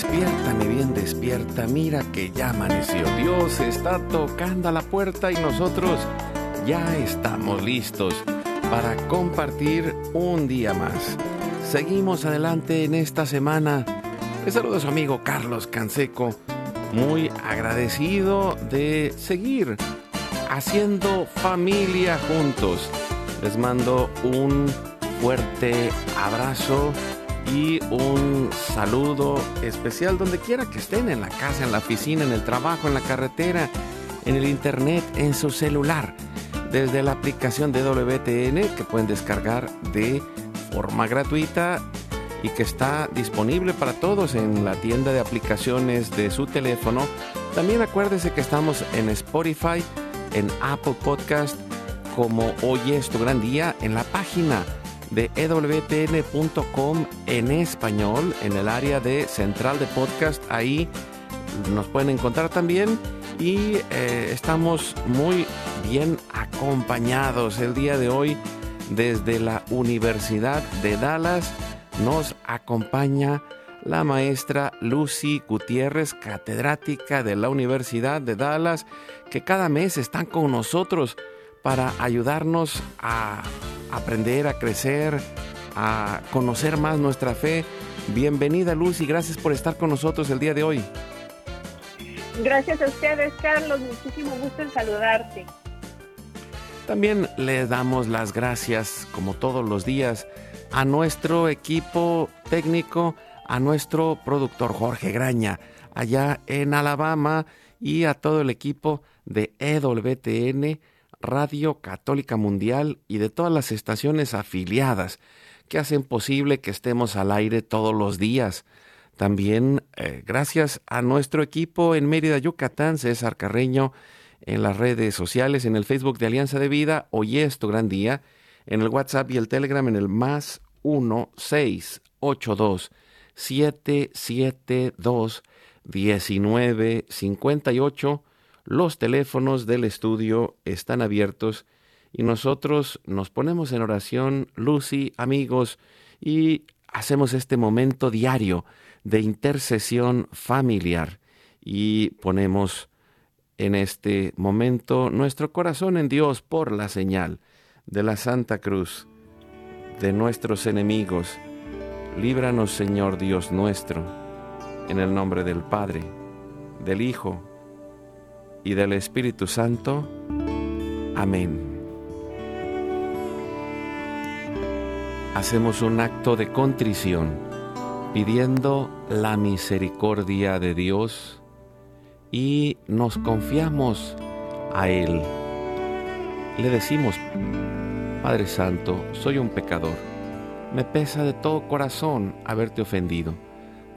Despierta, mi bien, despierta, mira que ya amaneció. Dios está tocando a la puerta y nosotros ya estamos listos para compartir un día más. Seguimos adelante en esta semana. Les saluda su amigo Carlos Canseco, muy agradecido de seguir haciendo familia juntos. Les mando un fuerte abrazo y un saludo especial donde quiera que estén, en la casa, en la oficina, en el trabajo, en la carretera, en el internet, en su celular, desde la aplicación de WTN que pueden descargar de forma gratuita y que está disponible para todos en la tienda de aplicaciones de su teléfono. También acuérdese que estamos en Spotify, en Apple Podcast, como Hoy es tu gran día, en la página de ewtn.com en español, en el área de central de podcast. Ahí nos pueden encontrar también y eh, estamos muy bien acompañados el día de hoy desde la Universidad de Dallas. Nos acompaña la maestra Lucy Gutiérrez, catedrática de la Universidad de Dallas, que cada mes están con nosotros para ayudarnos a aprender, a crecer, a conocer más nuestra fe. Bienvenida Lucy, gracias por estar con nosotros el día de hoy. Gracias a ustedes, Carlos. Muchísimo gusto en saludarte. También le damos las gracias, como todos los días, a nuestro equipo técnico, a nuestro productor Jorge Graña, allá en Alabama, y a todo el equipo de EWTN Radio Católica Mundial y de todas las estaciones afiliadas que hacen posible que estemos al aire todos los días. También eh, gracias a nuestro equipo en Mérida, Yucatán, César Carreño, en las redes sociales, en el Facebook de Alianza de Vida, hoy es tu gran día, en el WhatsApp y el Telegram en el más 1 682 772 1958 los teléfonos del estudio están abiertos y nosotros nos ponemos en oración, Lucy, amigos, y hacemos este momento diario de intercesión familiar y ponemos en este momento nuestro corazón en Dios por la señal de la Santa Cruz de nuestros enemigos. Líbranos, Señor Dios nuestro, en el nombre del Padre, del Hijo, y del Espíritu Santo. Amén. Hacemos un acto de contrición pidiendo la misericordia de Dios y nos confiamos a Él. Le decimos, Padre Santo, soy un pecador. Me pesa de todo corazón haberte ofendido,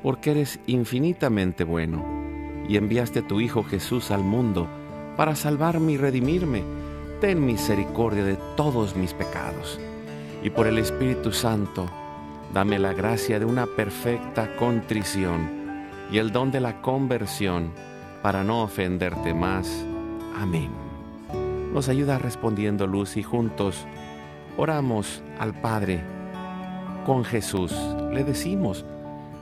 porque eres infinitamente bueno y enviaste tu Hijo Jesús al mundo para salvarme y redimirme. Ten misericordia de todos mis pecados. Y por el Espíritu Santo, dame la gracia de una perfecta contrición y el don de la conversión para no ofenderte más. Amén. Nos ayuda respondiendo Luz y juntos oramos al Padre con Jesús. Le decimos,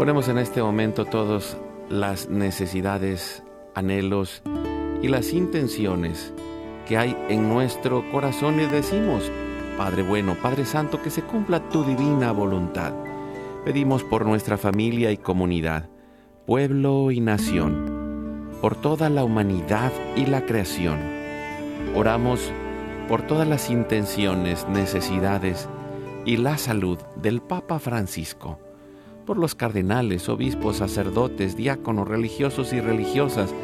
Ponemos en este momento todas las necesidades, anhelos y las intenciones que hay en nuestro corazón y decimos, Padre bueno, Padre Santo, que se cumpla tu divina voluntad. Pedimos por nuestra familia y comunidad, pueblo y nación, por toda la humanidad y la creación. Oramos por todas las intenciones, necesidades y la salud del Papa Francisco por los cardenales, obispos, sacerdotes, diáconos, religiosos y religiosas,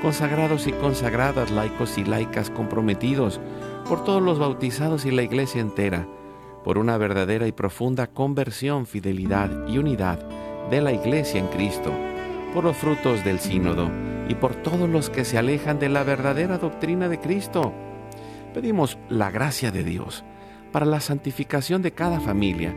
consagrados y consagradas, laicos y laicas comprometidos, por todos los bautizados y la iglesia entera, por una verdadera y profunda conversión, fidelidad y unidad de la iglesia en Cristo, por los frutos del sínodo y por todos los que se alejan de la verdadera doctrina de Cristo. Pedimos la gracia de Dios para la santificación de cada familia,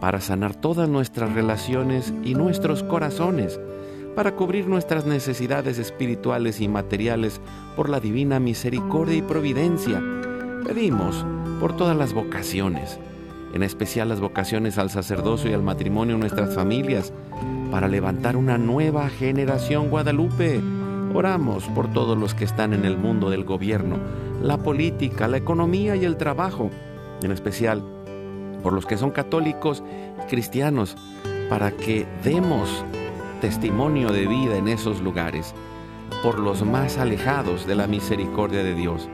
para sanar todas nuestras relaciones y nuestros corazones, para cubrir nuestras necesidades espirituales y materiales por la divina misericordia y providencia. Pedimos por todas las vocaciones, en especial las vocaciones al sacerdocio y al matrimonio en nuestras familias, para levantar una nueva generación guadalupe. Oramos por todos los que están en el mundo del gobierno, la política, la economía y el trabajo, en especial por los que son católicos y cristianos, para que demos testimonio de vida en esos lugares, por los más alejados de la misericordia de Dios,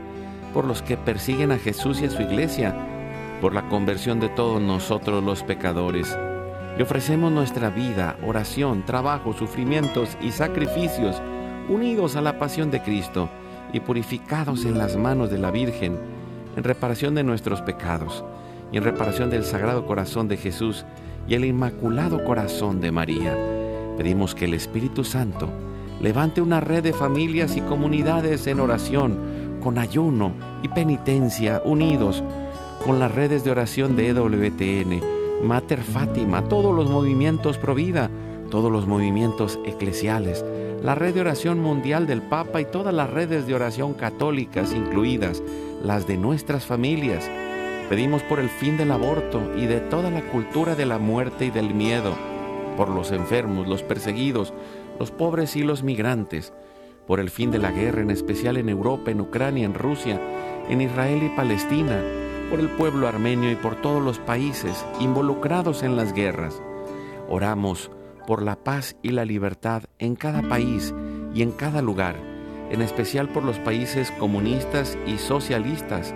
por los que persiguen a Jesús y a su iglesia, por la conversión de todos nosotros los pecadores. Y ofrecemos nuestra vida, oración, trabajo, sufrimientos y sacrificios unidos a la pasión de Cristo y purificados en las manos de la Virgen en reparación de nuestros pecados y en reparación del Sagrado Corazón de Jesús y el Inmaculado Corazón de María. Pedimos que el Espíritu Santo levante una red de familias y comunidades en oración, con ayuno y penitencia, unidos con las redes de oración de EWTN, Mater Fátima, todos los movimientos Provida, todos los movimientos eclesiales, la red de oración mundial del Papa y todas las redes de oración católicas incluidas, las de nuestras familias, Pedimos por el fin del aborto y de toda la cultura de la muerte y del miedo, por los enfermos, los perseguidos, los pobres y los migrantes, por el fin de la guerra, en especial en Europa, en Ucrania, en Rusia, en Israel y Palestina, por el pueblo armenio y por todos los países involucrados en las guerras. Oramos por la paz y la libertad en cada país y en cada lugar, en especial por los países comunistas y socialistas,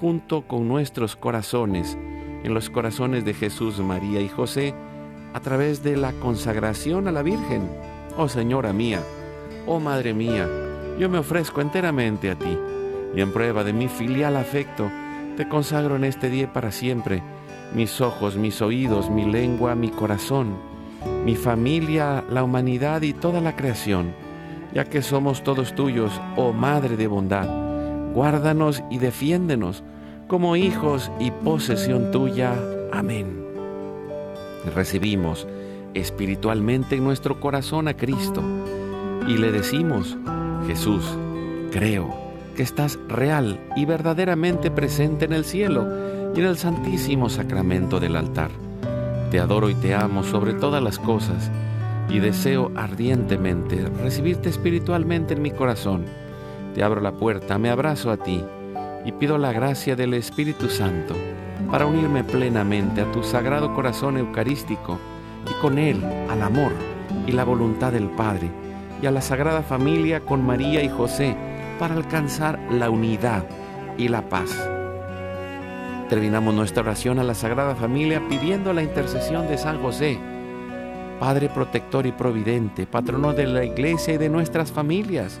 junto con nuestros corazones en los corazones de Jesús, María y José a través de la consagración a la Virgen. Oh Señora mía, oh Madre mía, yo me ofrezco enteramente a ti y en prueba de mi filial afecto, te consagro en este día para siempre mis ojos, mis oídos, mi lengua, mi corazón, mi familia, la humanidad y toda la creación, ya que somos todos tuyos, oh Madre de bondad. Guárdanos y defiéndenos como hijos y posesión tuya. Amén. Recibimos espiritualmente en nuestro corazón a Cristo y le decimos, Jesús, creo que estás real y verdaderamente presente en el cielo y en el santísimo sacramento del altar. Te adoro y te amo sobre todas las cosas y deseo ardientemente recibirte espiritualmente en mi corazón. Te abro la puerta, me abrazo a ti y pido la gracia del Espíritu Santo para unirme plenamente a tu sagrado corazón eucarístico y con él al amor y la voluntad del Padre y a la Sagrada Familia con María y José para alcanzar la unidad y la paz. Terminamos nuestra oración a la Sagrada Familia pidiendo la intercesión de San José, Padre protector y providente, patrono de la Iglesia y de nuestras familias.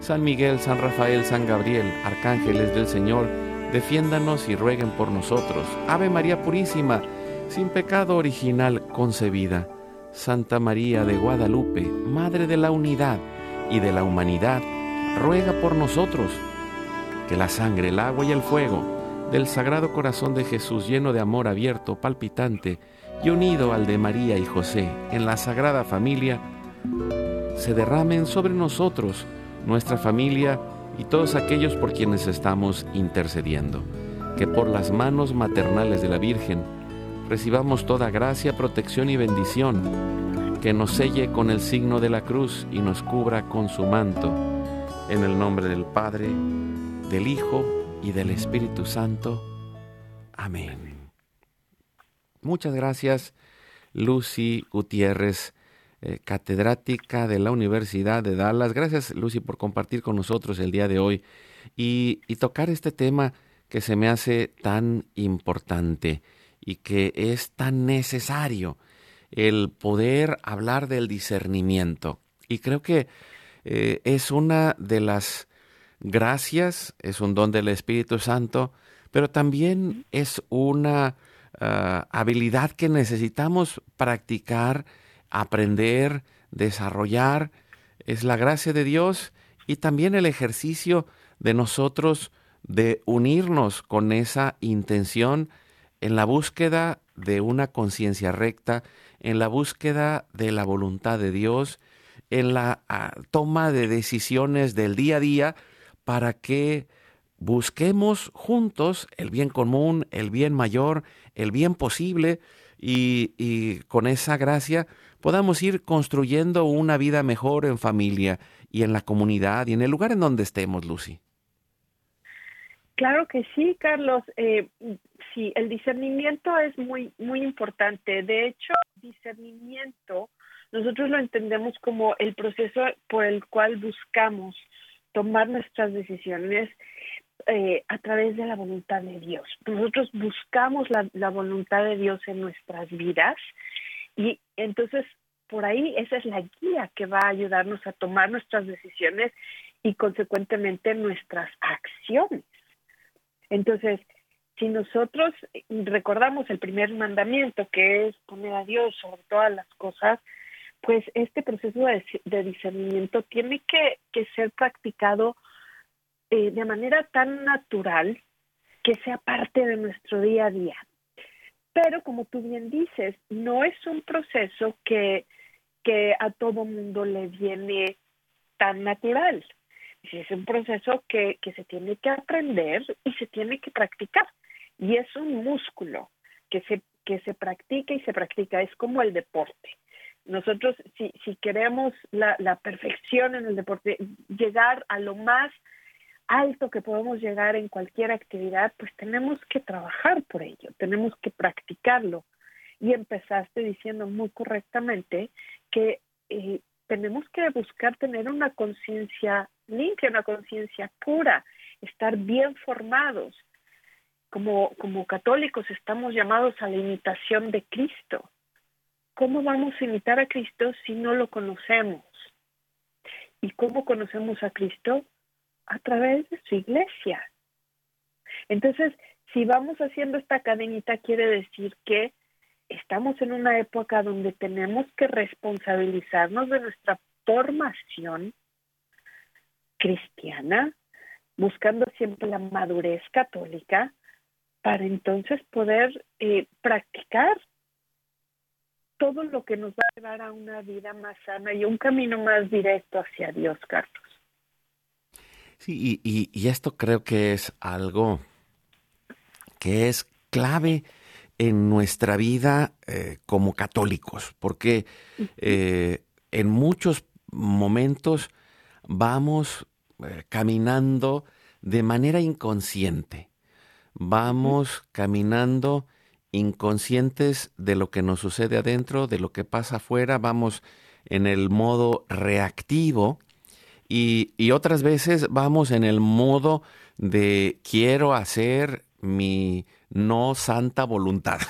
San Miguel, San Rafael, San Gabriel, arcángeles del Señor, defiéndanos y rueguen por nosotros. Ave María Purísima, sin pecado original concebida. Santa María de Guadalupe, Madre de la Unidad y de la Humanidad, ruega por nosotros. Que la sangre, el agua y el fuego del Sagrado Corazón de Jesús, lleno de amor abierto, palpitante y unido al de María y José en la Sagrada Familia, se derramen sobre nosotros nuestra familia y todos aquellos por quienes estamos intercediendo. Que por las manos maternales de la Virgen recibamos toda gracia, protección y bendición. Que nos selle con el signo de la cruz y nos cubra con su manto. En el nombre del Padre, del Hijo y del Espíritu Santo. Amén. Muchas gracias, Lucy Gutiérrez eh, catedrática de la Universidad de Dallas. Gracias, Lucy, por compartir con nosotros el día de hoy y, tocar este tema que se me hace tan importante y que es tan necesario, el poder hablar del discernimiento. Y creo que eh, es una de las gracias, es un don del Espíritu Santo, pero también es una ah, habilidad que necesitamos practicar aprender, desarrollar, es la gracia de Dios y también el ejercicio de nosotros de unirnos con esa intención en la búsqueda de una conciencia recta, en la búsqueda de la voluntad de Dios, en la ah, toma de decisiones del día a día para que busquemos juntos el bien común, el bien mayor, el bien posible y, y con esa gracia podamos ir construyendo una vida mejor en familia y en la comunidad y en el lugar en donde estemos, Lucy. Claro que sí, Carlos. Eh, sí, el discernimiento es muy, muy importante. De hecho, discernimiento nosotros lo entendemos como el proceso por el cual buscamos tomar nuestras decisiones eh, a través de la voluntad de Dios. Nosotros buscamos la, la, voluntad de Dios en nuestras vidas y entonces, por ahí, esa es la guía que va a ayudarnos a tomar nuestras decisiones y, consecuentemente, nuestras acciones. Entonces, si nosotros recordamos el primer mandamiento, que es poner a Dios sobre todas las cosas, pues este proceso de, discernimiento tiene que, ser practicado eh, de manera tan natural que sea parte de nuestro día a día. Pero como tú bien dices, no es un proceso que, que a todo mundo le viene tan natural. Es un proceso que, que se tiene que aprender y se tiene que practicar. Y es un músculo que se, que se practica y se practica. Es como el deporte. Nosotros, si, si queremos la, la perfección en el deporte, llegar a lo más alto que podemos llegar en cualquier actividad, pues tenemos que trabajar por ello, tenemos que practicarlo. Y empezaste diciendo muy correctamente que eh, tenemos que buscar tener una conciencia limpia, una conciencia pura, estar bien formados. Como, como católicos estamos llamados a la imitación de Cristo. ¿Cómo vamos a imitar a Cristo si no lo conocemos? ¿Y cómo conocemos a Cristo? A través de su iglesia. Entonces, si vamos haciendo esta cadenita, quiere decir que estamos en una época donde tenemos que responsabilizarnos de nuestra formación cristiana, buscando siempre la madurez católica, para entonces poder eh, practicar todo lo que nos va a llevar a una vida más sana y un camino más directo hacia Dios, Carlos. Sí, y, esto creo que es algo que es clave en nuestra vida eh, como católicos, porque eh, en muchos momentos vamos eh, caminando de manera inconsciente, vamos caminando inconscientes de lo que nos sucede adentro, de lo que pasa afuera, vamos en el modo reactivo y, otras veces vamos en el modo de quiero hacer mi no santa voluntad.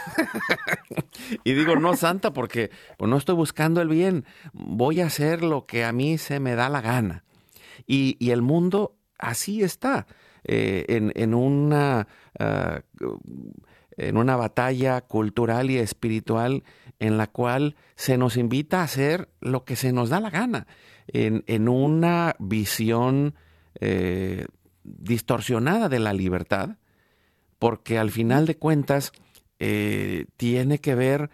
y digo no santa porque pues, no estoy buscando el bien, voy a hacer lo que a mí se me da la gana. Y, el mundo así está, eh, en, una, ah, en una batalla cultural y espiritual en la cual se nos invita a hacer lo que se nos da la gana en, una visión eh, distorsionada de la libertad, porque al final de cuentas eh, tiene que ver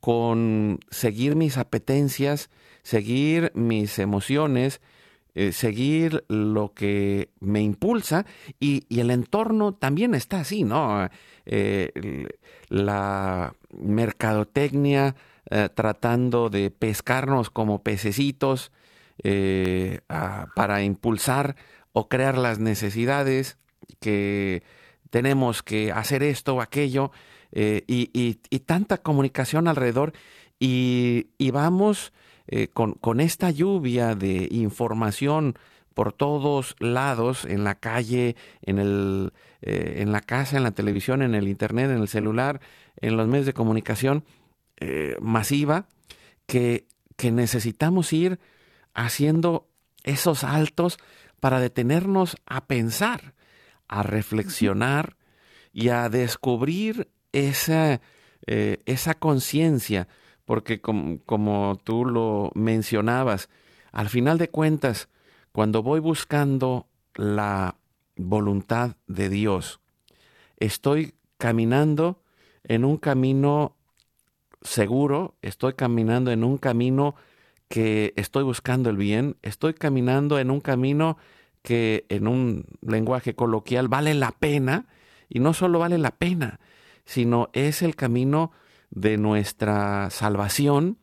con seguir mis apetencias, seguir mis emociones, eh, seguir lo que me impulsa y, el entorno también está así, ¿no? la mercadotecnia tratando de pescarnos como pececitos, eh, para impulsar o crear las necesidades que tenemos que hacer esto o aquello eh, y, tanta comunicación alrededor y, vamos eh, con, esta lluvia de información por todos lados, en la calle, en, el, en la casa, en la televisión, en el internet, en el celular, en los medios de comunicación masiva, que, que necesitamos ir haciendo esos altos para detenernos a pensar, a reflexionar y a descubrir esa, eh, esa conciencia, porque como tú lo mencionabas, al final de cuentas, cuando voy buscando la voluntad de Dios, estoy caminando en un camino seguro, estoy caminando en un camino que estoy buscando el bien, estoy caminando en un camino que en un lenguaje coloquial vale la pena, y no solo vale la pena, sino es el camino de nuestra salvación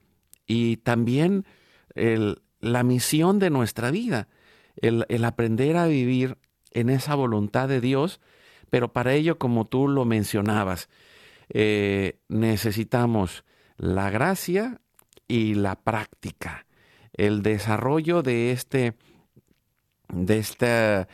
y también la misión de nuestra vida, el, aprender a vivir en esa voluntad de Dios, pero para ello, como tú lo mencionabas, eh, necesitamos la gracia, y la práctica, el desarrollo de este, de este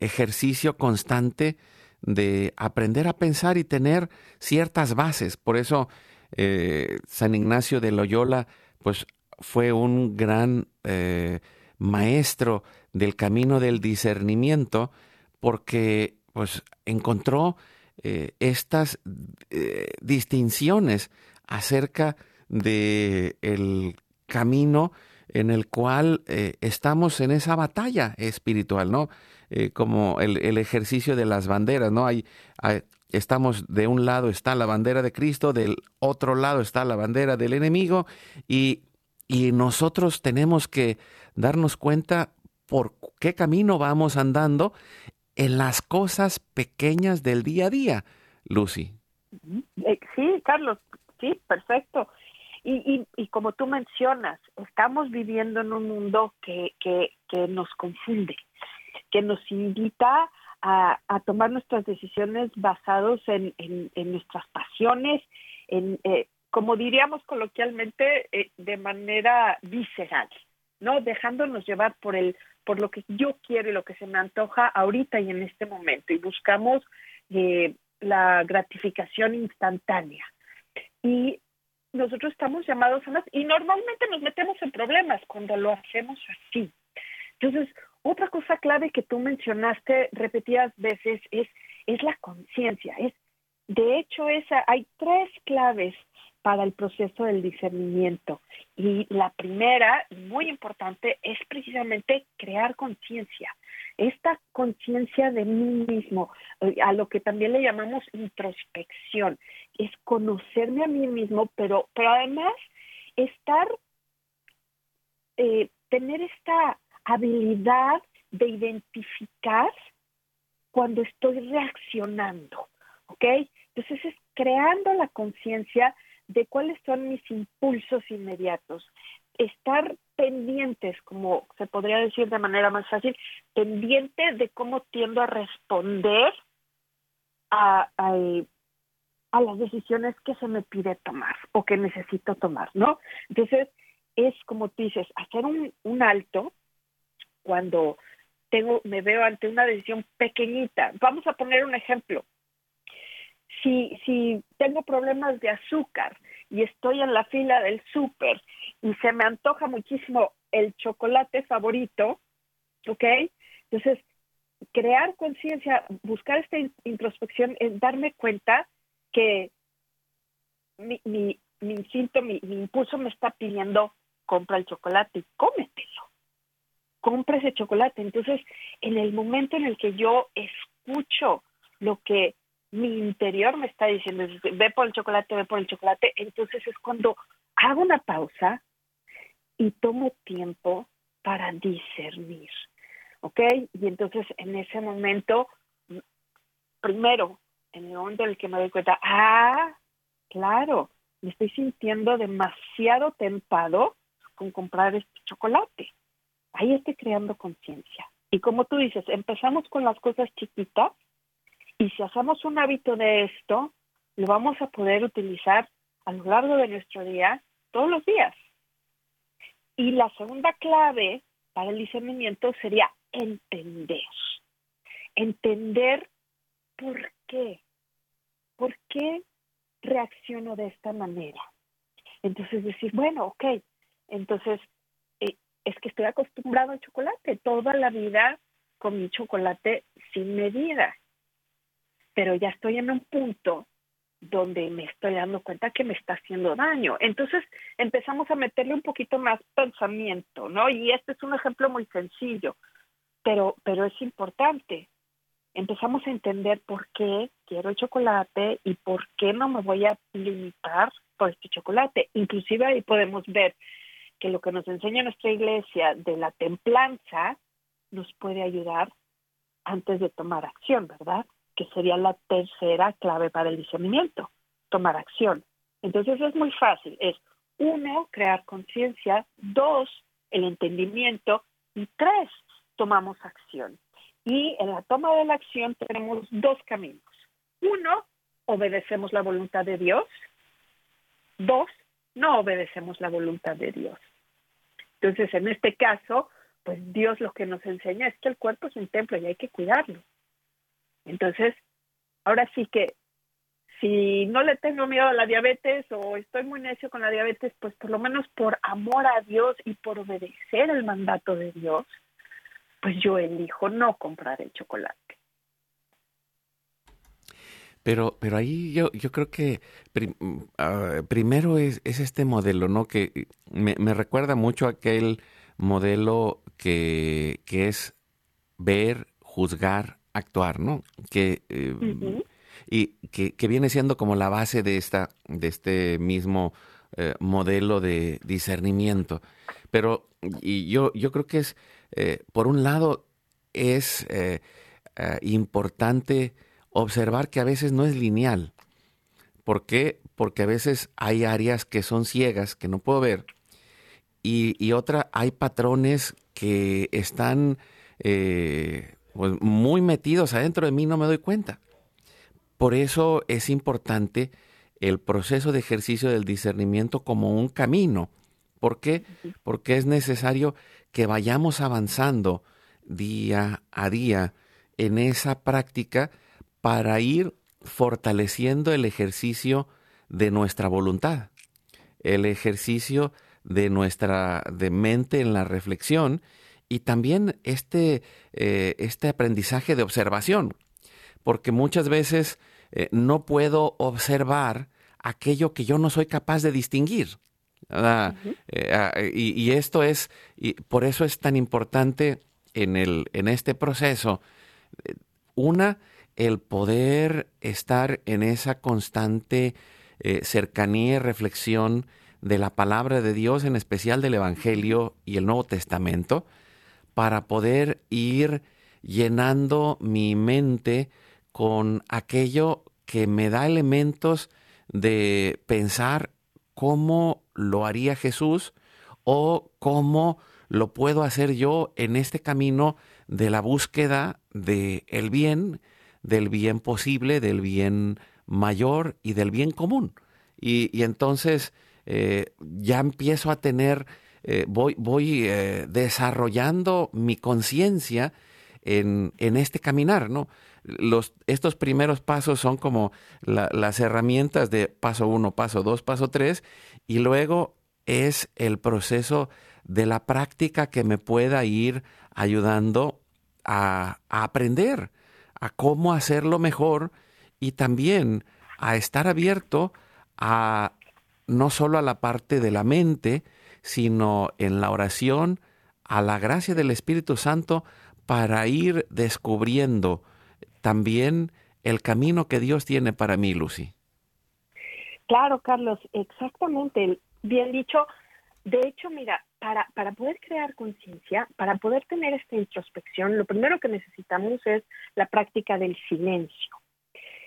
ejercicio constante de aprender a pensar y tener ciertas bases. Por eso eh, San Ignacio de Loyola pues, fue un gran eh, maestro del camino del discernimiento porque pues, encontró estas distinciones acerca de el camino en el cual eh, estamos en esa batalla espiritual, ¿no? Eh, como el, ejercicio de las banderas, ¿no? Hay, estamos de un lado está la bandera de Cristo, del otro lado está la bandera del enemigo y, y nosotros tenemos que darnos cuenta por qué camino vamos andando en las cosas pequeñas del día a día, Lucy. Eh, sí, Carlos, sí, perfecto. Y, como tú mencionas, estamos viviendo en un mundo que, que, nos confunde, que nos invita a, tomar nuestras decisiones basados en, en, nuestras pasiones, en, eh, como diríamos coloquialmente, eh, de manera visceral, ¿no? Dejándonos llevar por el por lo que yo quiero y lo que se me antoja ahorita y en este momento y buscamos eh, la gratificación instantánea. Y nosotros estamos llamados a más y normalmente nos metemos en problemas cuando lo hacemos así. Entonces, otra cosa clave que tú mencionaste repetidas veces es, es la conciencia. Es, de hecho, esa, hay tres claves para el proceso del discernimiento. Y la primera, muy importante, es precisamente crear conciencia. Esta conciencia de mí mismo, eh, a lo que también le llamamos introspección, es conocerme a mí mismo, pero, pero además estar, eh, tener esta habilidad de identificar cuando estoy reaccionando, ¿ok? Entonces es creando la conciencia de cuáles son mis impulsos inmediatos, estar pendientes, como se podría decir de manera más fácil, pendiente de cómo tiendo a responder a, a, las decisiones que se me pide tomar o que necesito tomar, ¿no? Entonces, es como tú dices, hacer un, un alto cuando tengo, me veo ante una decisión pequeñita. Vamos a poner un ejemplo si, si tengo problemas de azúcar y estoy en la fila del súper y se me antoja muchísimo el chocolate favorito, ¿ok? Entonces, crear conciencia, buscar esta introspección es darme cuenta que mi, mi, instinto, mi, mi impulso me está pidiendo compra el chocolate y cómetelo. Compra ese chocolate. Entonces, en el momento en el que yo escucho lo que mi interior me está diciendo, ve por el chocolate, ve por el chocolate, entonces es cuando hago una pausa y tomo tiempo para discernir, ¿ok? Y entonces en ese momento, primero, en el momento en el que me doy cuenta, ah, claro, me estoy sintiendo demasiado tentado con comprar este chocolate. Ahí estoy creando conciencia. Y como tú dices, empezamos con las cosas chiquitas y si hacemos un hábito de esto, lo vamos a poder utilizar a lo largo de nuestro día, todos los días. Y la segunda clave para el discernimiento sería entender. Entender por qué. ¿Por qué reacciono de esta manera? Entonces decir, bueno, ok, entonces eh, es que estoy acostumbrado al chocolate. Toda la vida comí chocolate sin medida pero ya estoy en un punto donde me estoy dando cuenta que me está haciendo daño. Entonces empezamos a meterle un poquito más pensamiento, ¿no? Y este es un ejemplo muy sencillo, pero, pero es importante. Empezamos a entender por qué quiero el chocolate y por qué no me voy a limitar por este chocolate. Inclusive ahí podemos ver que lo que nos enseña nuestra iglesia de la templanza nos puede ayudar antes de tomar acción, ¿verdad? Que sería la tercera clave para el discernimiento, tomar acción. Entonces es muy fácil, es uno, crear conciencia, dos, el entendimiento y tres, tomamos acción. Y en la toma de la acción tenemos dos caminos. Uno, obedecemos la voluntad de Dios. Dos, no obedecemos la voluntad de Dios. Entonces, en este caso, pues Dios lo que nos enseña es que el cuerpo es un templo y hay que cuidarlo. Entonces, ahora sí que si no le tengo miedo a la diabetes o estoy muy necio con la diabetes, pues por lo menos por amor a Dios y por obedecer el mandato de Dios, pues yo elijo no comprar el chocolate. Pero, pero ahí yo, yo creo que ah, primero es, es, este modelo, ¿no? Que me, me recuerda mucho a aquel modelo que, que, es ver, juzgar, actuar, ¿no? Que, eh, Y que, que, viene siendo como la base de, esta, de este mismo eh, modelo de discernimiento. Pero y yo, yo creo que es, eh, por un lado, es importante observar que a veces no es lineal. ¿Por qué? Porque a veces hay áreas que son ciegas, que no puedo ver, y, y otra, hay patrones que están pues, muy metidos adentro de mí, no me doy cuenta. Por eso es importante el proceso de ejercicio del discernimiento como un camino. ¿Por qué? Porque es necesario que vayamos avanzando día a día en esa práctica para ir fortaleciendo el ejercicio de nuestra voluntad, el ejercicio de nuestra de mente en la reflexión y también este, eh, este aprendizaje de observación, porque muchas veces eh, no puedo observar aquello que yo no soy capaz de distinguir. Eh, ah, y, esto es, y por eso es tan importante en, el, en este proceso, una, el poder estar en esa constante cercanía y reflexión de la palabra de Dios, en especial del Evangelio y el Nuevo Testamento, para poder ir llenando mi mente con aquello que me da elementos de pensar cómo lo haría Jesús o cómo lo puedo hacer yo en este camino de la búsqueda del el bien, del bien posible, del bien mayor y del bien común. Y, entonces eh, ya empiezo a tener, eh, voy, voy eh, desarrollando mi conciencia en, en, este caminar, ¿no? Los, estos primeros pasos son como las herramientas de paso uno, paso dos, paso tres, y luego es el proceso de la práctica que me pueda ir ayudando a, aprender a cómo hacerlo mejor y también a estar abierto a no solo a la parte de la mente, sino en la oración, a la gracia del Espíritu Santo para ir descubriendo también el camino que Dios tiene para mí, Lucy. Claro, Carlos, exactamente. Bien dicho. De hecho, mira, para, para poder crear conciencia, para poder tener esta introspección, lo primero que necesitamos es la práctica del silencio.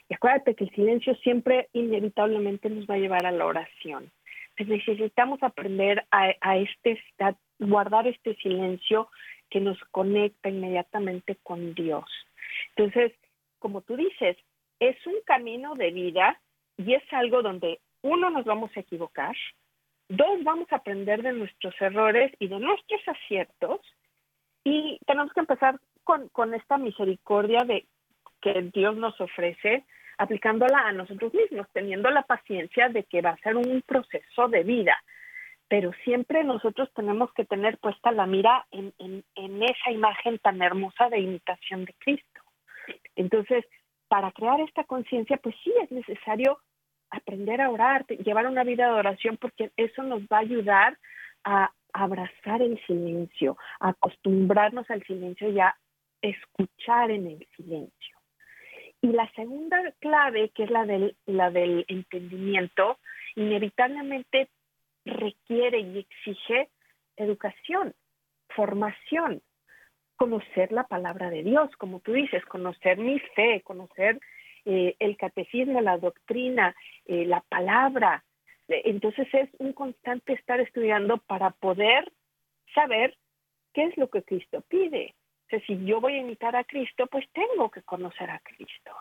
Y acuérdate que el silencio siempre inevitablemente nos va a llevar a la oración. Pues necesitamos aprender a, a, este, a guardar este silencio que nos conecta inmediatamente con Dios. Entonces, como tú dices, es un camino de vida y es algo donde uno nos vamos a equivocar, dos vamos a aprender de nuestros errores y de nuestros aciertos y tenemos que empezar con, con esta misericordia de que Dios nos ofrece aplicándola a nosotros mismos, teniendo la paciencia de que va a ser un proceso de vida. Pero siempre nosotros tenemos que tener puesta la mira en, en, en esa imagen tan hermosa de imitación de Cristo. Entonces, para crear esta conciencia, pues sí es necesario aprender a orar, llevar una vida de oración, porque eso nos va a ayudar a abrazar el silencio, a acostumbrarnos al silencio y a escuchar en el silencio. Y la segunda clave, que es la del, la del entendimiento, inevitablemente requiere y exige educación, formación, conocer la palabra de Dios, como tú dices, conocer mi fe, conocer eh, el catecismo, la doctrina, eh, la palabra. Entonces es un constante estar estudiando para poder saber qué es lo que Cristo pide. Sea, si yo voy a imitar a Cristo, pues tengo que conocer a Cristo.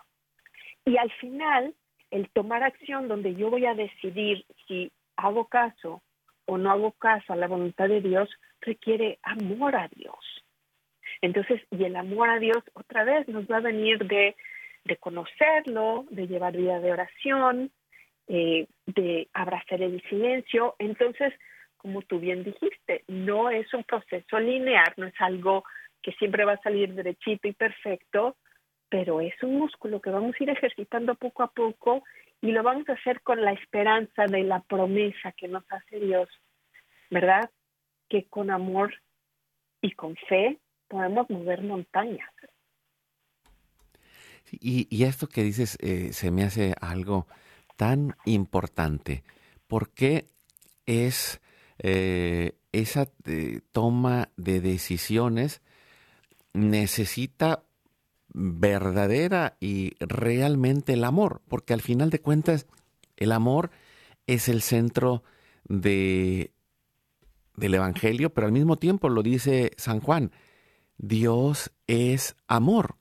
Y al final, el tomar acción donde yo voy a decidir si hago caso o no hago caso a la voluntad de Dios, requiere amor a Dios. Entonces, y el amor a Dios otra vez nos va a venir de, de conocerlo, de llevar vida de oración, eh, de abrazar el silencio. Entonces, como tú bien dijiste, no es un proceso lineal, no es algo que siempre va a salir derechito y perfecto, pero es un músculo que vamos a ir ejercitando poco a poco y lo vamos a hacer con la esperanza de la promesa que nos hace Dios, ¿verdad? Que con amor y con fe podemos mover montañas. Y, esto que dices eh, se me hace algo tan importante, porque es eh, esa eh, toma de decisiones necesita verdadera y realmente el amor, porque al final de cuentas el amor es el centro de, del Evangelio, pero al mismo tiempo lo dice San Juan, Dios es amor.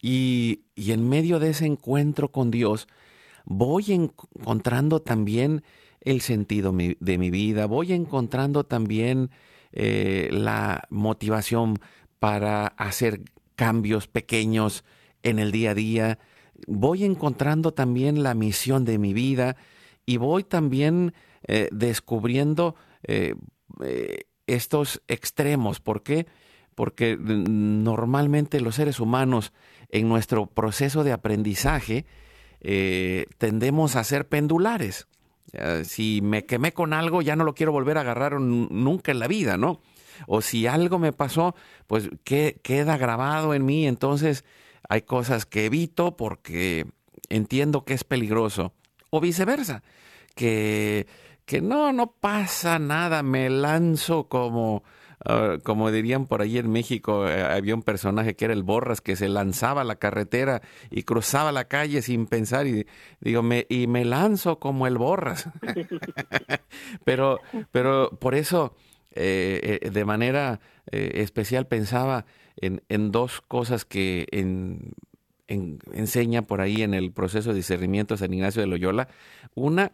Y, y en medio de ese encuentro con Dios, voy encontrando también el sentido de mi vida, voy encontrando también eh, la motivación para hacer cambios pequeños en el día a día, voy encontrando también la misión de mi vida y voy también eh, descubriendo eh, estos extremos. ¿Por qué? Porque normalmente los seres humanos en nuestro proceso de aprendizaje eh, tendemos a ser pendulares. Si me quemé con algo, ya no lo quiero volver a agarrar nunca en la vida, ¿no? O si algo me pasó, pues que, queda grabado en mí, entonces hay cosas que evito porque entiendo que es peligroso. O viceversa, que, que no, no pasa nada, me lanzo como Ah, como dirían por ahí en México, eh, había un personaje que era el Borras que se lanzaba a la carretera y cruzaba la calle sin pensar y digo, me, y me lanzo como el Borras. pero, pero por eso, eh, eh, de manera especial pensaba en, en, dos cosas que en, enseña por ahí en el proceso de discernimiento San Ignacio de Loyola. Una,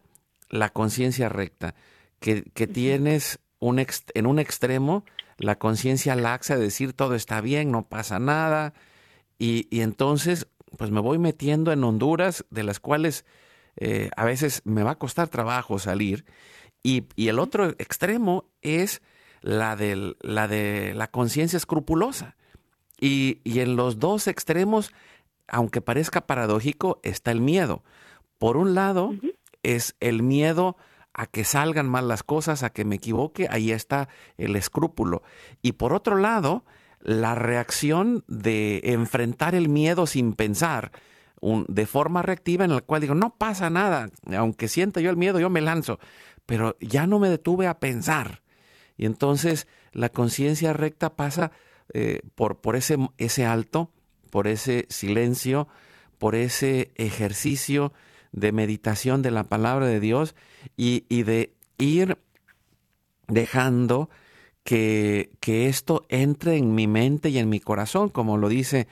la conciencia recta, que, que tienes un en un extremo la conciencia laxa de decir todo está bien, no pasa nada, y, entonces pues me voy metiendo en Honduras de las cuales eh, a veces me va a costar trabajo salir, y, el otro extremo es la, del, la de la conciencia escrupulosa. Y, y en los dos extremos, aunque parezca paradójico, está el miedo. Por un lado, es el miedo a que salgan mal las cosas, a que me equivoque, ahí está el escrúpulo. Y por otro lado, la reacción de enfrentar el miedo sin pensar, de forma reactiva en la cual digo, no pasa nada, aunque sienta yo el miedo, yo me lanzo, pero ya no me detuve a pensar. Y entonces la conciencia recta pasa eh, por, por ese, ese alto, por ese silencio, por ese ejercicio de meditación de la palabra de Dios y, de ir dejando que, esto entre en mi mente y en mi corazón, como lo dice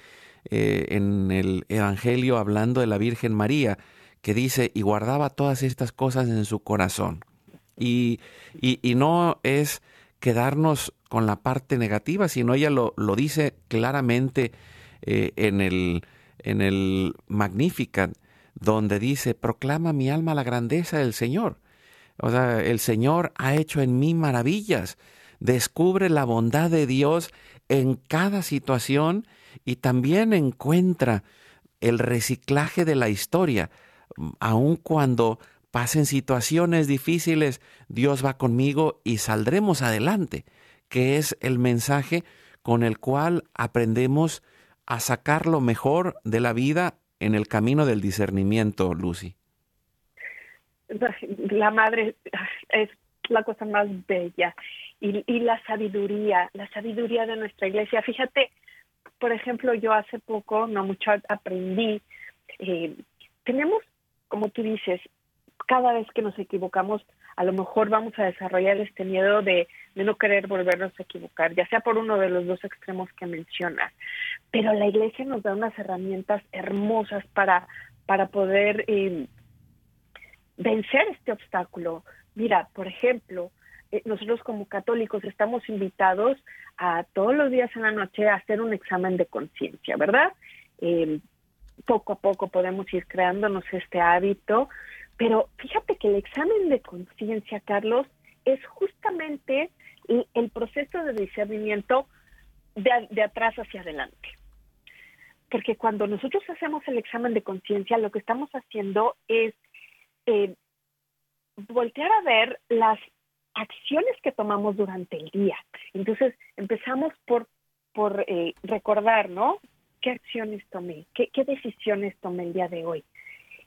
eh, en el Evangelio hablando de la Virgen María, que dice, y guardaba todas estas cosas en su corazón. Y, y, no es quedarnos con la parte negativa, sino ella lo, lo dice claramente eh, en, el, en el Magnificat, donde dice, proclama mi alma la grandeza del Señor. O sea, el Señor ha hecho en mí maravillas. Descubre la bondad de Dios en cada situación y también encuentra el reciclaje de la historia. Aun cuando pasen situaciones difíciles, Dios va conmigo y saldremos adelante, que es el mensaje con el cual aprendemos a sacar lo mejor de la vida en el camino del discernimiento, Lucy? La madre es la cosa más bella y, la sabiduría, la sabiduría de nuestra iglesia. Fíjate, por ejemplo, yo hace poco, no mucho, aprendí, eh, tenemos, como tú dices, cada vez que nos equivocamos, a lo mejor vamos a desarrollar este miedo de, no querer volvernos a equivocar, ya sea por uno de los dos extremos que mencionas. Pero la iglesia nos da unas herramientas hermosas para, para poder eh, vencer este obstáculo. Mira, por ejemplo, eh, nosotros como católicos estamos invitados a todos los días en la noche a hacer un examen de conciencia, ¿verdad? Eh, poco a poco podemos ir creándonos este hábito pero fíjate que el examen de conciencia, Carlos, es justamente el, proceso de discernimiento de, atrás hacia adelante. porque cuando nosotros hacemos el examen de conciencia, lo que estamos haciendo es eh, voltear a ver las acciones que tomamos durante el día. Entonces, empezamos por, por eh, recordar, ¿no? ¿Qué acciones tomé? ¿Qué, ¿Qué decisiones tomé el día de hoy?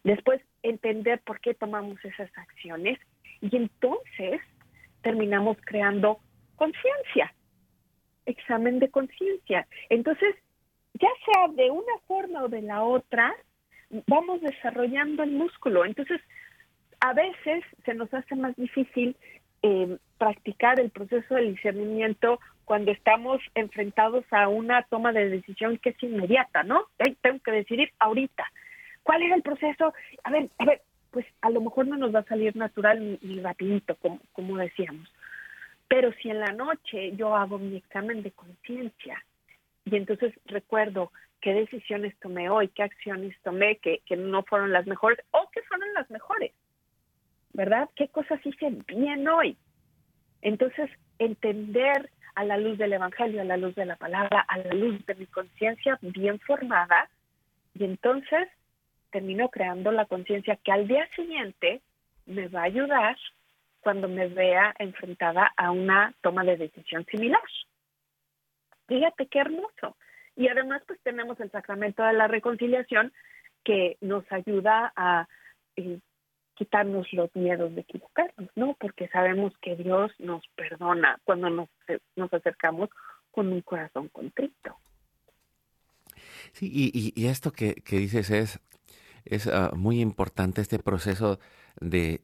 Después, entender por qué tomamos esas acciones y entonces terminamos creando conciencia, examen de conciencia. Entonces, ya sea de una forma o de la otra, vamos desarrollando el músculo. Entonces, a veces se nos hace más difícil eh, practicar el proceso de discernimiento cuando estamos enfrentados a una toma de decisión que es inmediata, ¿no? tengo que decidir ahorita. ¿Cuál es el proceso? A ver, a ver, pues a lo mejor no nos va a salir natural ni, rapidito, como, como decíamos. Pero si en la noche yo hago mi examen de conciencia y entonces recuerdo qué decisiones tomé hoy, qué acciones tomé que, que no fueron las mejores o que fueron las mejores, ¿verdad? ¿Qué cosas hice bien hoy? Entonces, entender a la luz del Evangelio, a la luz de la palabra, a la luz de mi conciencia bien formada, y entonces termino creando la conciencia que al día siguiente me va a ayudar cuando me vea enfrentada a una toma de decisión similar. Fíjate qué hermoso. Y además pues tenemos el sacramento de la reconciliación que nos ayuda a eh, quitarnos los miedos de equivocarnos, ¿no? Porque sabemos que Dios nos perdona cuando nos, nos acercamos con un corazón contrito. Sí, y, esto que, dices es es ah, muy importante este proceso de,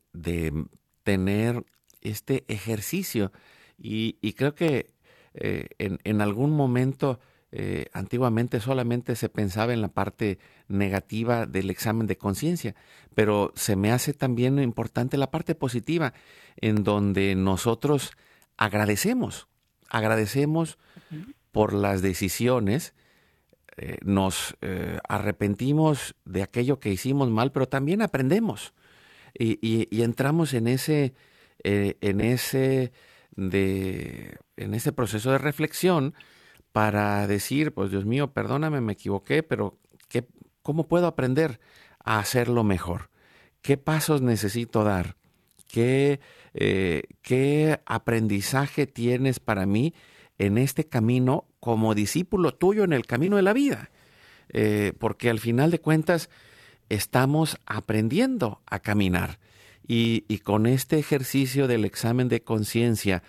tener este ejercicio. Y, creo que eh, en, algún momento, eh, antiguamente solamente se pensaba en la parte negativa del examen de conciencia, pero se me hace también importante la parte positiva, en donde nosotros agradecemos, agradecemos por las decisiones eh, nos eh, arrepentimos de aquello que hicimos mal, pero también aprendemos y, entramos en ese, eh, en, ese de, en ese proceso de reflexión para decir, pues Dios mío, perdóname, me equivoqué, pero ¿qué, ¿cómo puedo aprender a hacerlo mejor? ¿Qué pasos necesito dar? ¿Qué, ¿Qué aprendizaje tienes para mí en este camino como discípulo tuyo en el camino de la vida. Eh, porque al final de cuentas estamos aprendiendo a caminar. Y, con este ejercicio del examen de conciencia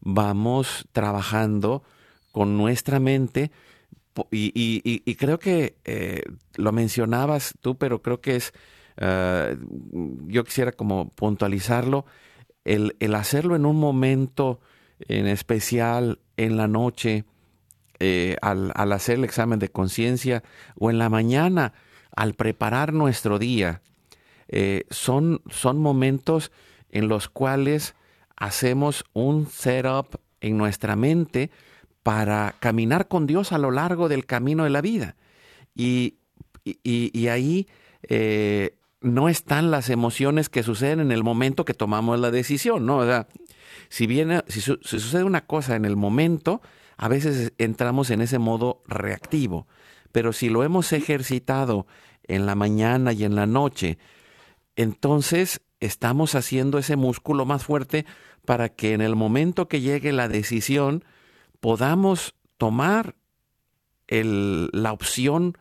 vamos trabajando con nuestra mente y, creo que eh, lo mencionabas tú, pero creo que es, ah, yo quisiera como puntualizarlo, el, el, hacerlo en un momento en especial en la noche, eh, al, hacer el examen de conciencia o en la mañana al preparar nuestro día, eh, son, son momentos en los cuales hacemos un setup en nuestra mente para caminar con Dios a lo largo del camino de la vida. Y, y, ahí eh, no están las emociones que suceden en el momento que tomamos la decisión, ¿no? Si, viene, si sucede una cosa en el momento, a veces entramos en ese modo reactivo, pero si lo hemos ejercitado en la mañana y en la noche, entonces estamos haciendo ese músculo más fuerte para que en el momento que llegue la decisión podamos tomar la opción,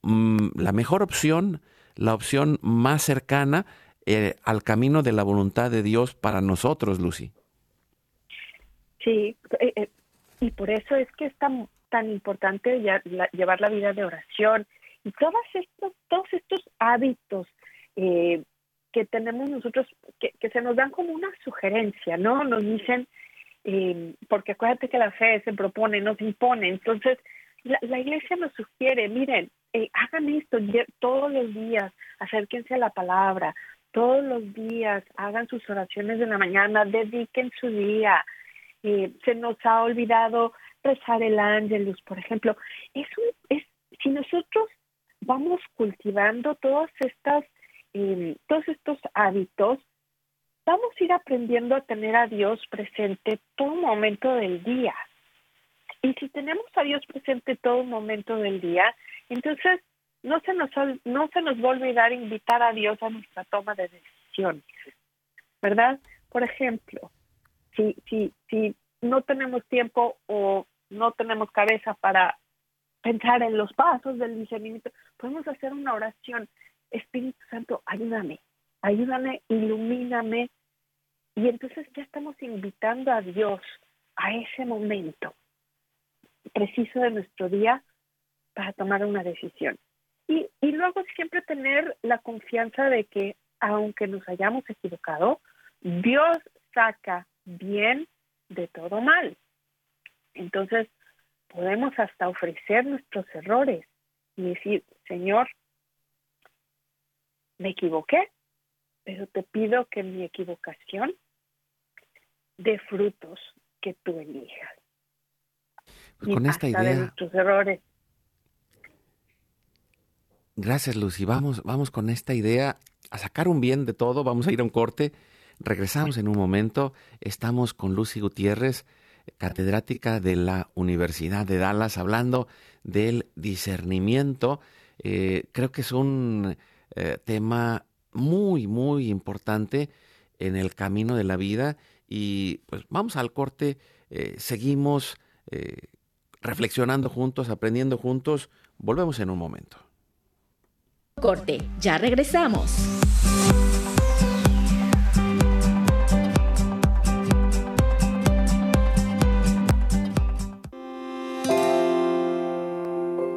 mm, la mejor opción, la opción más cercana eh, al camino de la voluntad de Dios para nosotros, Lucy. Sí, eh, eh, y por eso es que es tan, tan importante llevar la vida de oración y todos estos, todos estos hábitos eh, que tenemos nosotros, que, se nos dan como una sugerencia, ¿no? Nos dicen, eh, porque acuérdate que la fe se propone, no se impone. Entonces, la, iglesia nos sugiere, miren, hagan esto todos los días, acérquense a la palabra, todos los días, hagan sus oraciones de la mañana, dediquen su día, se nos ha olvidado rezar el ángelus, por ejemplo. Es, es si nosotros vamos cultivando todas estas, em, todos estos hábitos, vamos a ir aprendiendo a tener a Dios presente todo momento del día. Y si tenemos a Dios presente todo momento del día, Entonces, no se nos, no se nos va a olvidar invitar a Dios a nuestra toma de decisiones, ¿verdad? Por ejemplo, si, si, si no tenemos tiempo o no tenemos cabeza para pensar en los pasos del discernimiento, podemos hacer una oración. Espíritu Santo, ayúdame, ayúdame, ilumíname. Y entonces ya estamos invitando a Dios a ese momento preciso de nuestro día para tomar una decisión. Y, y luego siempre tener la confianza de que aunque nos hayamos equivocado, Dios saca bien de todo mal. Entonces, podemos hasta ofrecer nuestros errores y decir, Señor, me equivoqué, pero te pido que mi equivocación dé frutos que tú elijas. Pues con esta idea. De nuestros errores. Gracias, Lucy. Vamos, vamos con esta idea a sacar un bien de todo. Vamos a ir a un corte. Regresamos en un momento. Estamos con Lucy Gutiérrez, catedrática de la Universidad de Dallas, hablando del discernimiento. Eh, creo que es un eh, tema muy, muy importante en el camino de la vida. Y pues vamos al corte. Eh, seguimos reflexionando juntos, aprendiendo juntos. Volvemos en un momento. Corte, ya regresamos.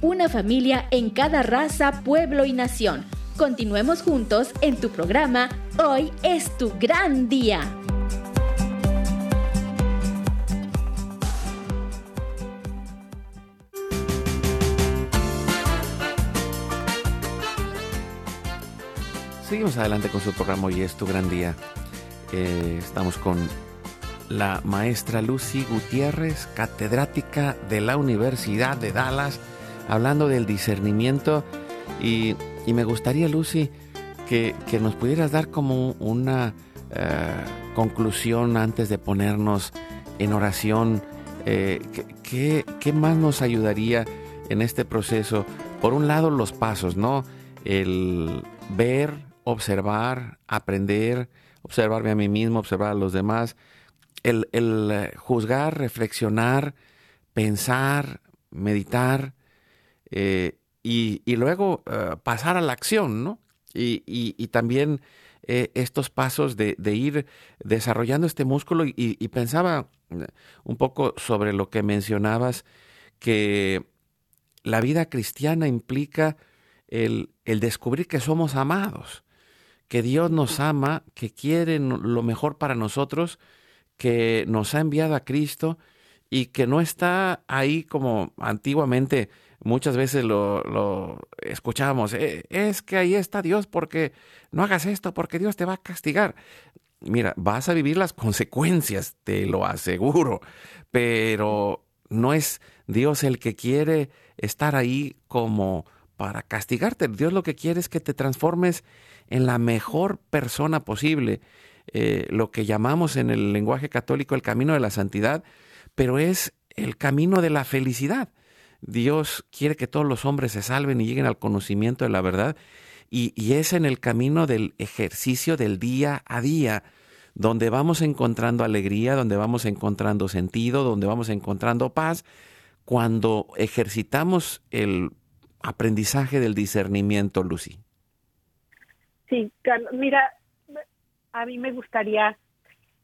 una familia en cada raza, pueblo y nación. Continuemos juntos en tu programa Hoy es tu gran día. Seguimos adelante con su programa Hoy es tu gran día. Eh, estamos con la maestra Lucy Gutiérrez, catedrática de la Universidad de Dallas hablando del discernimiento y, me gustaría, Lucy, que, nos pudieras dar como una eh, conclusión antes de ponernos en oración. Eh, ¿qué, más nos ayudaría en este proceso? Por un lado, los pasos, ¿no? El ver, observar, aprender, observarme a mí mismo, observar a los demás, el, el eh, juzgar, reflexionar, pensar, meditar, eh, y, luego eh, pasar a la acción, ¿no? Y, también eh, estos pasos de, ir desarrollando este músculo y, pensaba un poco sobre lo que mencionabas, que la vida cristiana implica el descubrir que somos amados, que Dios nos ama, que quiere lo mejor para nosotros, que nos ha enviado a Cristo y que no está ahí como antiguamente muchas veces lo, lo eh, es que ahí está Dios porque no hagas esto, porque Dios te va a castigar. Mira, vas a vivir las consecuencias, te lo aseguro, pero no es Dios el que quiere estar ahí como para castigarte. Dios lo que quiere es que te transformes en la mejor persona posible, eh, lo que llamamos en el lenguaje católico el camino de la santidad, pero es el camino de la felicidad. Dios quiere que todos los hombres se salven y lleguen al conocimiento de la verdad. Y, es en el camino del ejercicio del día a día, donde vamos encontrando alegría, donde vamos encontrando sentido, donde vamos encontrando paz, cuando ejercitamos el aprendizaje del discernimiento, Lucy. Sí, mira, a mí me gustaría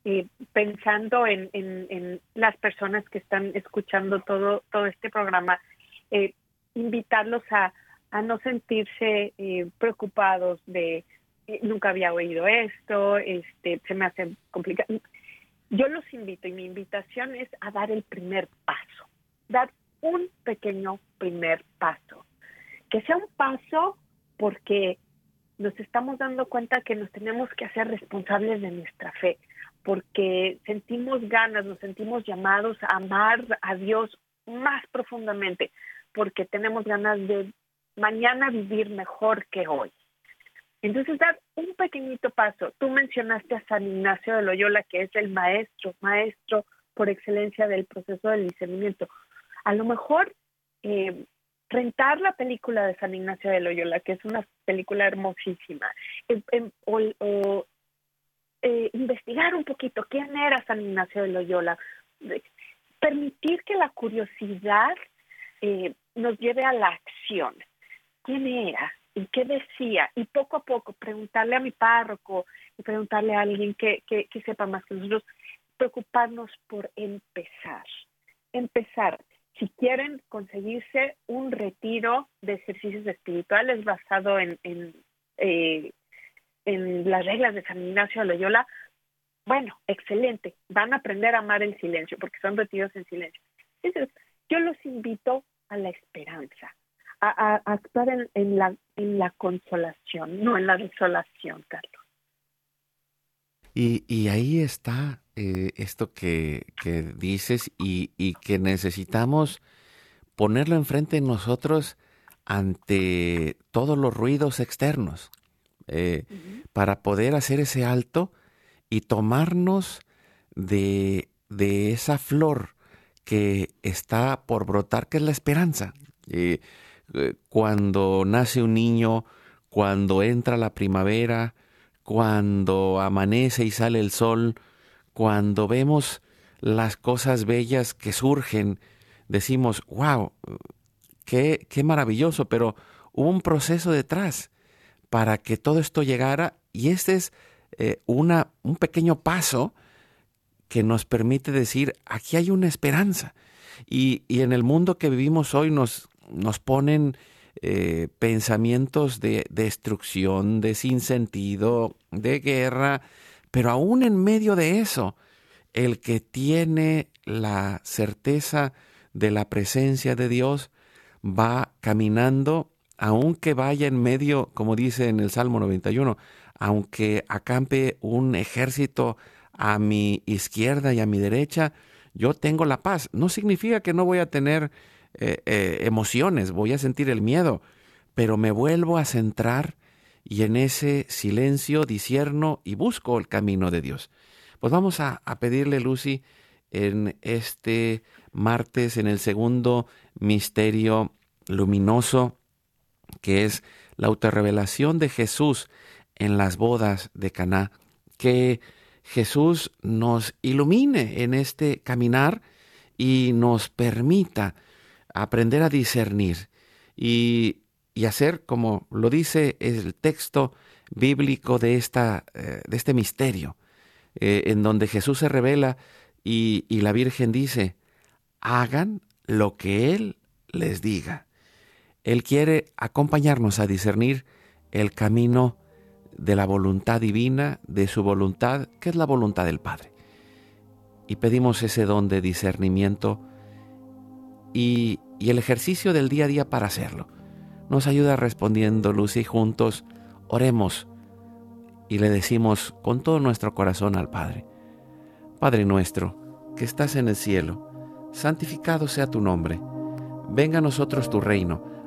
eh, pensando en, en, las personas que están escuchando todo, todo este programa, eh, invitarlos a, no sentirse eh, preocupados de nunca había oído esto, este, se me hace complicado. Yo los invito y mi invitación es a dar el primer paso, dar un pequeño primer paso, que sea un paso porque nos estamos dando cuenta que nos tenemos que hacer responsables de nuestra fe porque sentimos ganas, nos sentimos llamados a amar a Dios más profundamente, porque tenemos ganas de mañana vivir mejor que hoy. Entonces, dar un pequeñito paso. Tú mencionaste a San Ignacio de Loyola, que es el maestro, maestro por excelencia del proceso del discernimiento. A lo mejor eh, rentar la película de San Ignacio de Loyola, que es una película hermosísima, eh, eh, o eh, investigar un poquito quién era San Ignacio de Loyola, permitir que la curiosidad eh, nos lleve a la acción. ¿Quién era? ¿Y qué decía? Y poco a poco preguntarle a mi párroco y preguntarle a alguien que, que, que sepa más que nosotros, preocuparnos por empezar. Empezar. Si quieren conseguirse un retiro de ejercicios espirituales basado en, en eh, en las reglas de San Ignacio de Loyola, bueno, excelente, van a aprender a amar el silencio porque son retiros en silencio. Entonces, yo los invito a la esperanza, a, actuar en, la, consolación, no en la desolación, Carlos. Y, ahí está eh, esto que, dices y, que necesitamos ponerlo enfrente de nosotros ante todos los ruidos externos. Eh, para poder hacer ese alto y tomarnos de, de, esa flor que está por brotar, que es la esperanza. Eh, eh, cuando nace un niño, cuando entra la primavera, cuando amanece y sale el sol, cuando vemos las cosas bellas que surgen, decimos, wow, qué, qué maravilloso, pero hubo un proceso detrás para que todo esto llegara y este es eh, una, un pequeño paso que nos permite decir, aquí hay una esperanza. Y, en el mundo que vivimos hoy nos, nos ponen eh, pensamientos de destrucción, de sinsentido, de guerra, pero aún en medio de eso, el que tiene la certeza de la presencia de Dios va caminando aunque vaya en medio, como dice en el Salmo 91, aunque acampe un ejército a mi izquierda y a mi derecha, yo tengo la paz. No significa que no voy a tener eh, eh, emociones, voy a sentir el miedo, pero me vuelvo a centrar y en ese silencio disierno y busco el camino de Dios. Pues vamos a, a pedirle, Lucy, en este martes, en el segundo misterio luminoso, que es la autorrevelación de Jesús en las bodas de Caná, que Jesús nos ilumine en este caminar y nos permita aprender a discernir y, y hacer, como lo dice el texto, bíblico de, esta, eh, de este misterio, eh, en donde Jesús se revela y, y la Virgen dice, hagan lo que Él les diga. Él quiere acompañarnos a discernir el camino de la voluntad divina, de su voluntad, que es la voluntad del Padre. Y pedimos ese don de discernimiento y, el ejercicio del día a día para hacerlo. Nos ayuda respondiendo, Lucy, juntos oremos y le decimos con todo nuestro corazón al Padre, Padre nuestro, que estás en el cielo, santificado sea tu nombre, venga a nosotros tu reino,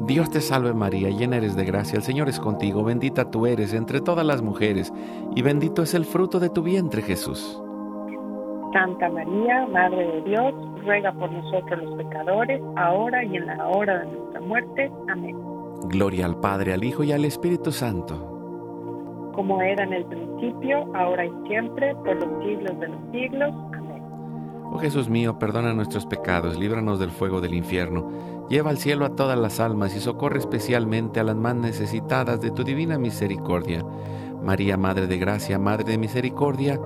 Dios te salve María, llena eres de gracia, el Señor es contigo, bendita tú eres entre todas las mujeres, y bendito es el fruto de tu vientre Jesús. Santa María, Madre de Dios, ruega por nosotros los pecadores, ahora y en la hora de nuestra muerte. Amén. Gloria al Padre, al Hijo y al Espíritu Santo. Como era en el principio, ahora y siempre, por los siglos de los siglos. Oh Jesús mío, perdona nuestros pecados, líbranos del fuego del infierno, lleva al cielo a todas las almas y socorre especialmente a las más necesitadas de tu divina misericordia. María, Madre de Gracia, Madre de Misericordia.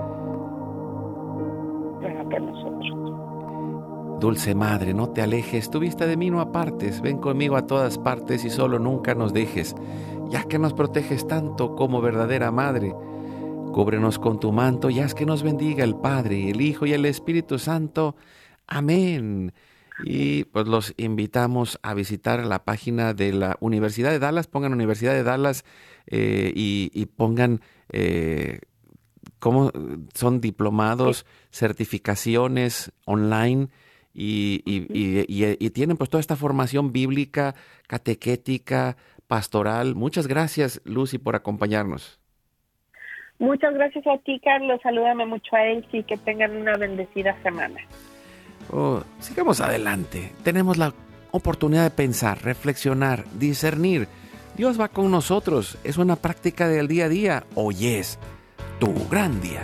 Dulce Madre, no te alejes, tu vista de mí no apartes, ven conmigo a todas partes y solo nunca nos dejes, ya que nos proteges tanto como verdadera Madre. Cúbrenos con tu manto y haz que nos bendiga el Padre, el Hijo y el Espíritu Santo. Amén. Y pues los invitamos a visitar la página de la Universidad de Dallas, pongan Universidad de Dallas eh, y, y pongan eh, cómo son diplomados, certificaciones online y, y- y- y- y tienen pues toda esta formación bíblica, catequética, pastoral. Muchas gracias, Lucy, por acompañarnos. Muchas gracias a ti, Carlos. Salúdame mucho a él y que tengan una bendecida semana. Oh, sigamos adelante. Tenemos la oportunidad de pensar, reflexionar, discernir. Dios va con nosotros. Es una práctica del día a día. Oyes. tu gran día.